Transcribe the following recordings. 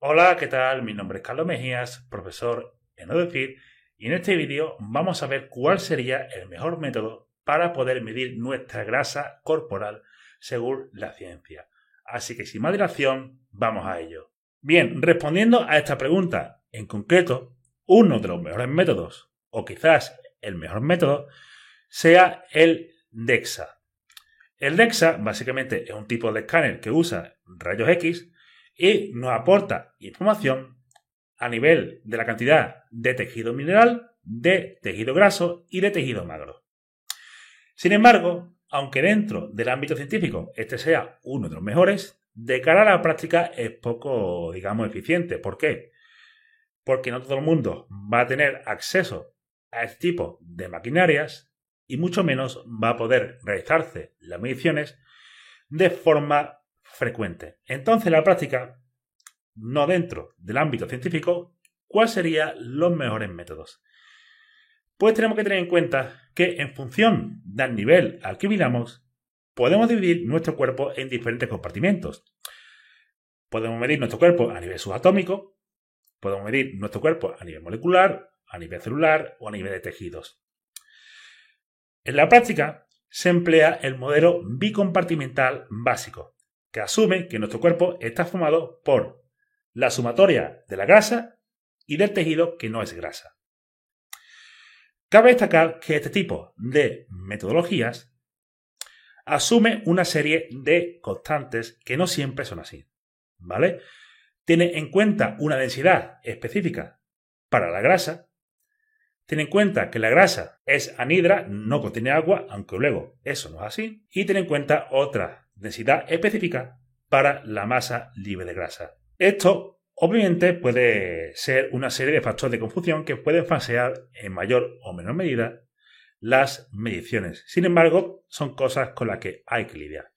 Hola, ¿qué tal? Mi nombre es Carlos Mejías, profesor en ODEFIT, y en este vídeo vamos a ver cuál sería el mejor método para poder medir nuestra grasa corporal según la ciencia. Así que sin más dilación, vamos a ello. Bien, respondiendo a esta pregunta, en concreto, uno de los mejores métodos, o quizás el mejor método, sea el DEXA. El DEXA básicamente es un tipo de escáner que usa rayos X y nos aporta información a nivel de la cantidad de tejido mineral, de tejido graso y de tejido magro. Sin embargo, aunque dentro del ámbito científico este sea uno de los mejores, de cara a la práctica es poco, digamos, eficiente. ¿Por qué? Porque no todo el mundo va a tener acceso a este tipo de maquinarias y mucho menos va a poder realizarse las mediciones de forma frecuente. Entonces, en la práctica, no dentro del ámbito científico, ¿cuáles serían los mejores métodos? Pues tenemos que tener en cuenta que en función del nivel al que miramos, podemos dividir nuestro cuerpo en diferentes compartimentos. Podemos medir nuestro cuerpo a nivel subatómico, podemos medir nuestro cuerpo a nivel molecular, a nivel celular o a nivel de tejidos. En la práctica se emplea el modelo bicompartimental básico, que asume que nuestro cuerpo está formado por la sumatoria de la grasa y del tejido que no es grasa. Cabe destacar que este tipo de metodologías asume una serie de constantes que no siempre son así. ¿Vale? Tiene en cuenta una densidad específica para la grasa. Tiene en cuenta que la grasa es anhidra, no contiene agua, aunque luego eso no es así. Y tiene en cuenta otra densidad específica para la masa libre de grasa. Esto obviamente puede ser una serie de factores de confusión que pueden falsear en mayor o menor medida las mediciones. Sin embargo, son cosas con las que hay que lidiar.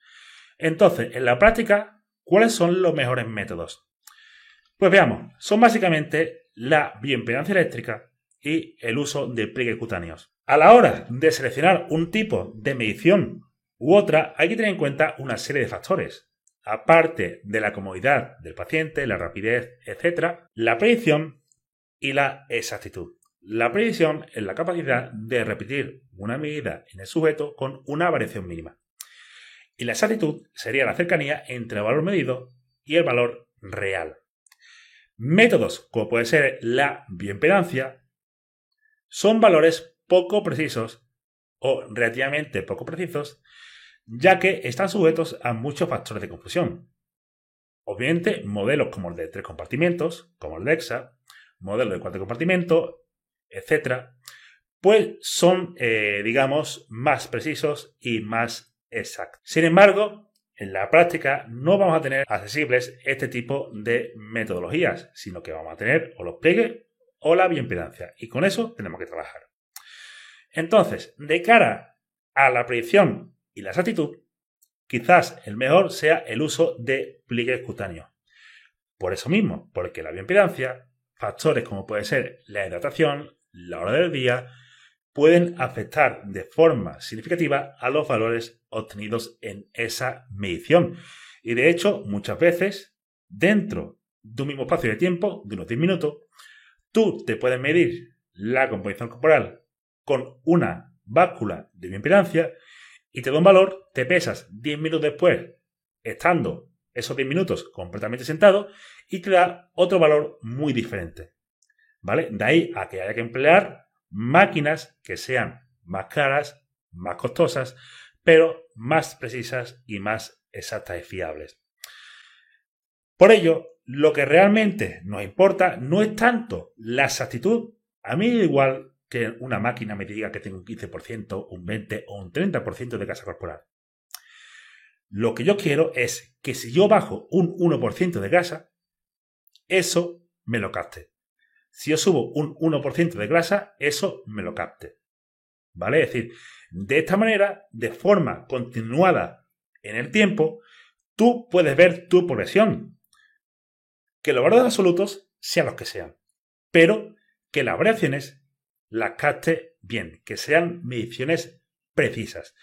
Entonces, en la práctica, ¿cuáles son los mejores métodos? Pues veamos, son básicamente la bioimpedancia eléctrica y el uso de pliegues cutáneos. A la hora de seleccionar un tipo de medición u otra, hay que tener en cuenta una serie de factores. Aparte de la comodidad del paciente, la rapidez, etc., la predicción y la exactitud. La predicción es la capacidad de repetir una medida en el sujeto con una variación mínima. Y la exactitud sería la cercanía entre el valor medido y el valor real. Métodos como puede ser la bioimpedancia son valores poco precisos o relativamente poco precisos ya que están sujetos a muchos factores de confusión. Obviamente, modelos como el de tres compartimentos, como el de EXA, modelos de cuatro compartimentos, etc., pues son, eh, digamos, más precisos y más exactos. Sin embargo, en la práctica no vamos a tener accesibles este tipo de metodologías, sino que vamos a tener o los pliegues o la bioimpedancia. Y con eso tenemos que trabajar. Entonces, de cara a la predicción y la exactitud, quizás el mejor sea el uso de pliegues cutáneos. Por eso mismo, porque la bioimpedancia, factores como puede ser la hidratación, la hora del día, pueden afectar de forma significativa a los valores obtenidos en esa medición. Y de hecho, muchas veces, dentro de un mismo espacio de tiempo, de unos 10 minutos, tú te puedes medir la composición corporal con una báscula de bioimpedancia y te da un valor, te pesas 10 minutos después, estando esos 10 minutos completamente sentado, y te da otro valor muy diferente. ¿Vale? De ahí a que haya que emplear máquinas que sean más caras, más costosas, pero más precisas y más exactas y fiables. Por ello, lo que realmente nos importa no es tanto la exactitud. A mí igual que una máquina me diga que tengo un 15%, un 20% o un 30% de grasa corporal. Lo que yo quiero es que si yo bajo un 1% de grasa, eso me lo capte. Si yo subo un 1% de grasa, eso me lo capte. ¿Vale? Es decir, de esta manera, de forma continuada en el tiempo, tú puedes ver tu progresión. Que los valores absolutos sean los que sean, pero que las variaciones las capte bien, que sean mediciones precisas,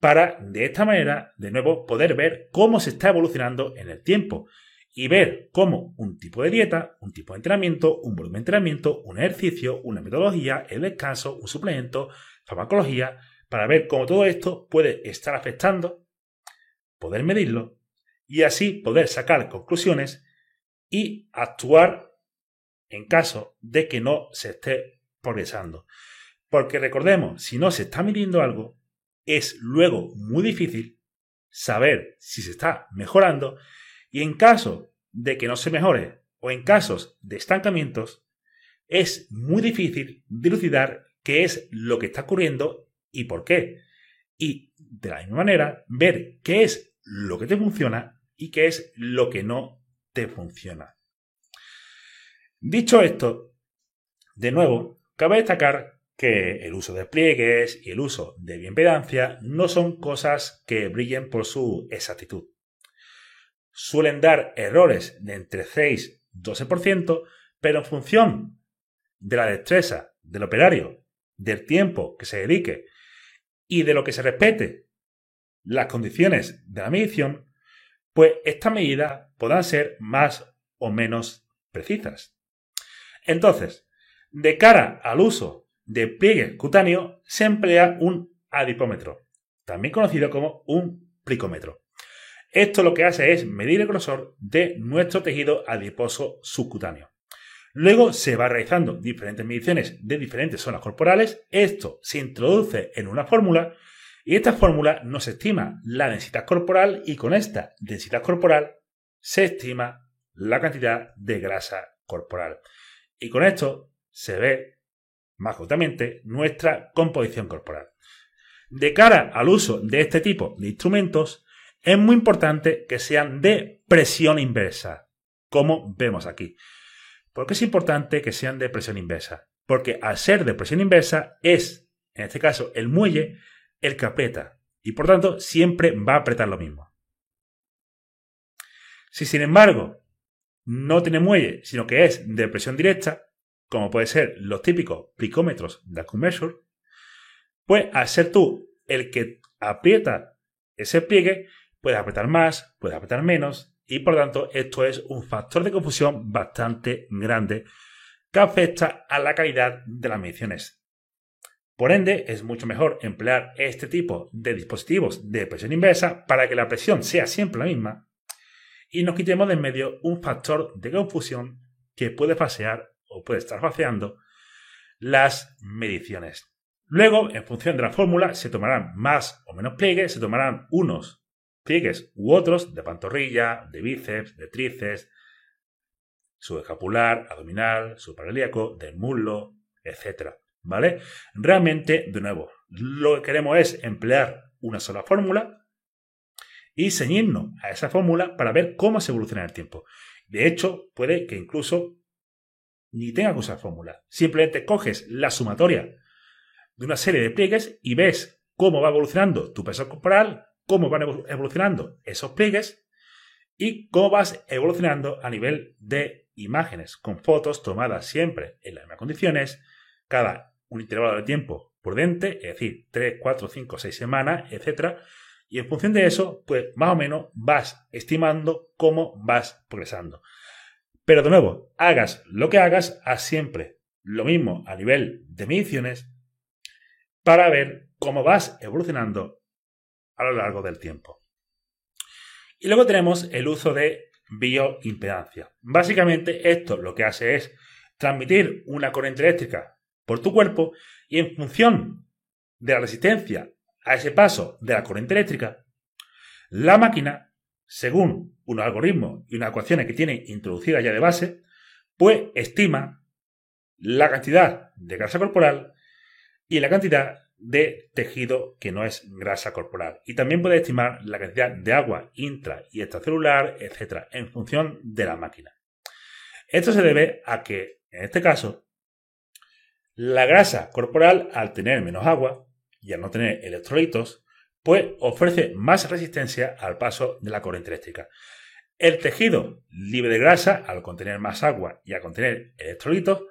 para de esta manera, de nuevo, poder ver cómo se está evolucionando en el tiempo y ver cómo un tipo de dieta, un tipo de entrenamiento, un volumen de entrenamiento, un ejercicio, una metodología, el descanso, un suplemento, farmacología, para ver cómo todo esto puede estar afectando, poder medirlo y así poder sacar conclusiones y actuar en caso de que no se esté progresando. Porque recordemos, si no se está midiendo algo, es luego muy difícil saber si se está mejorando y en caso de que no se mejore o en casos de estancamientos, es muy difícil dilucidar qué es lo que está ocurriendo y por qué. Y de la misma manera, ver qué es lo que te funciona y qué es lo que no te funciona. Dicho esto, de nuevo, cabe destacar que el uso de pliegues y el uso de bienpedancia no son cosas que brillen por su exactitud suelen dar errores de entre 6 y 12%, pero en función de la destreza del operario, del tiempo que se dedique y de lo que se respete las condiciones de la medición, pues estas medidas podrán ser más o menos precisas. Entonces, de cara al uso de pliegue cutáneo, se emplea un adipómetro, también conocido como un plicómetro. Esto lo que hace es medir el grosor de nuestro tejido adiposo subcutáneo. Luego se va realizando diferentes mediciones de diferentes zonas corporales. Esto se introduce en una fórmula y esta fórmula nos estima la densidad corporal y con esta densidad corporal se estima la cantidad de grasa corporal. Y con esto se ve más justamente nuestra composición corporal. De cara al uso de este tipo de instrumentos, es muy importante que sean de presión inversa, como vemos aquí. ¿Por qué es importante que sean de presión inversa? Porque al ser de presión inversa es, en este caso, el muelle el que aprieta y por tanto siempre va a apretar lo mismo. Si sin embargo no tiene muelle, sino que es de presión directa, como puede ser los típicos plicómetros de Acumeasure, pues al ser tú el que aprieta ese pliegue, Puedes apretar más, puedes apretar menos y por tanto esto es un factor de confusión bastante grande que afecta a la calidad de las mediciones. Por ende, es mucho mejor emplear este tipo de dispositivos de presión inversa para que la presión sea siempre la misma y nos quitemos de en medio un factor de confusión que puede fasear o puede estar faseando las mediciones. Luego, en función de la fórmula, se tomarán más o menos pliegues, se tomarán unos pliegues u otros de pantorrilla, de bíceps, de tríceps, subescapular, abdominal, supraelíaco, de muslo, etc. ¿Vale? Realmente, de nuevo, lo que queremos es emplear una sola fórmula y ceñirnos a esa fórmula para ver cómo se evoluciona el tiempo. De hecho, puede que incluso ni tenga que usar fórmula. Simplemente coges la sumatoria de una serie de pliegues y ves cómo va evolucionando tu peso corporal, cómo van evolucionando esos pliegues y cómo vas evolucionando a nivel de imágenes, con fotos tomadas siempre en las mismas condiciones, cada un intervalo de tiempo prudente, es decir, 3, 4, 5, 6 semanas, etc. Y en función de eso, pues más o menos vas estimando cómo vas progresando. Pero de nuevo, hagas lo que hagas, haz siempre lo mismo a nivel de mediciones para ver cómo vas evolucionando a lo largo del tiempo. Y luego tenemos el uso de bioimpedancia. Básicamente esto lo que hace es transmitir una corriente eléctrica por tu cuerpo y en función de la resistencia a ese paso de la corriente eléctrica, la máquina, según unos algoritmos y unas ecuaciones que tiene introducidas ya de base, pues estima la cantidad de grasa corporal y la cantidad de tejido que no es grasa corporal. Y también puede estimar la cantidad de agua intra y extracelular, etc., en función de la máquina. Esto se debe a que, en este caso, la grasa corporal, al tener menos agua y al no tener electrolitos, pues ofrece más resistencia al paso de la corriente eléctrica. El tejido libre de grasa, al contener más agua y al contener electrolitos,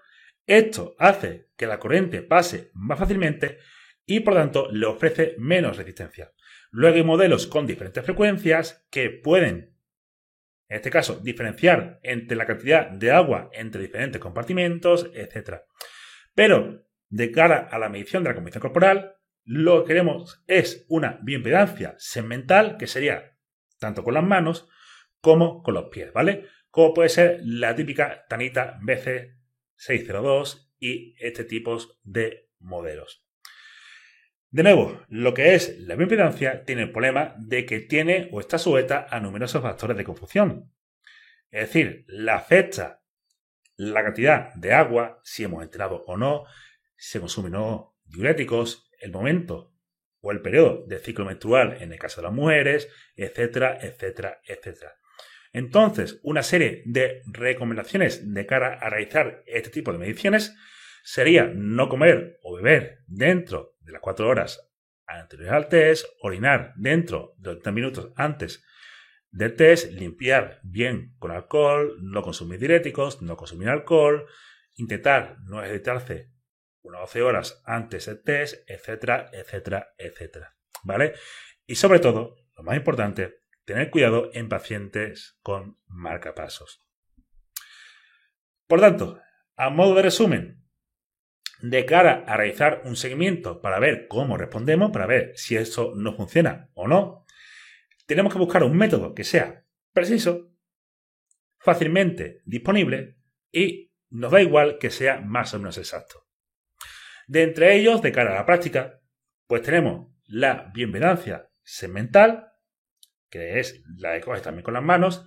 esto hace que la corriente pase más fácilmente y por tanto le ofrece menos resistencia. Luego hay modelos con diferentes frecuencias que pueden En este caso, diferenciar entre la cantidad de agua entre diferentes compartimentos, etc. Pero, de cara a la medición de la composición corporal, lo que queremos es una bioimpedancia segmental, que sería tanto con las manos como con los pies, ¿vale? Como puede ser la típica Tanita BC602 y este tipo de modelos. De nuevo, lo que es la bioimpedancia tiene el problema de que tiene o está sujeta a numerosos factores de confusión. Es decir, la afecta la cantidad de agua, si hemos entrado o no, si se consumen o diuréticos, el momento o el periodo de ciclo menstrual en el caso de las mujeres, etcétera, etcétera, etcétera. Entonces, una serie de recomendaciones de cara a realizar este tipo de mediciones sería no comer o beber dentro de las 4 horas anteriores al test, orinar dentro de 30 minutos antes del test, limpiar bien con alcohol, no consumir diuréticos, no consumir alcohol, intentar no ejercitarse unas 12 horas antes del test, etcétera, etcétera, etcétera. ¿Vale? Y sobre todo, lo más importante, tener cuidado en pacientes con marcapasos. Por tanto, a modo de resumen, de cara a realizar un seguimiento para ver cómo respondemos, para ver si eso no funciona o no, tenemos que buscar un método que sea preciso, fácilmente disponible y nos da igual que sea más o menos exacto. De entre ellos, de cara a la práctica, pues tenemos la bioimpedancia segmental, que es la de coger también con las manos,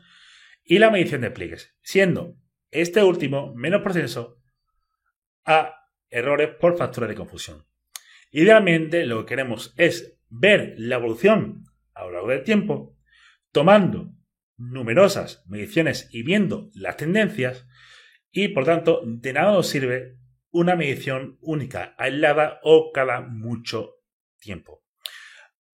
y la medición de pliegues, siendo este último menos proceso a errores por factores de confusión. Idealmente lo que queremos es ver la evolución a lo largo del tiempo, tomando numerosas mediciones y viendo las tendencias, y por tanto de nada nos sirve una medición única, aislada o cada mucho tiempo.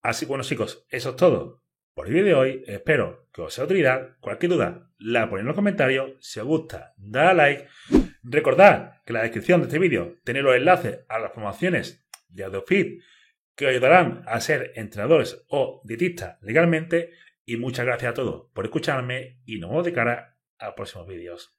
Así que bueno chicos, eso es todo por el vídeo de hoy. Espero que os sea de utilidad. Cualquier duda la ponéis en los comentarios. Si os gusta, dale a like. Recordad que en la descripción de este vídeo tenéis los enlaces a las formaciones de AudioFit que os ayudarán a ser entrenadores o dietistas legalmente. Y muchas gracias a todos por escucharme y nos vemos de cara a próximos vídeos.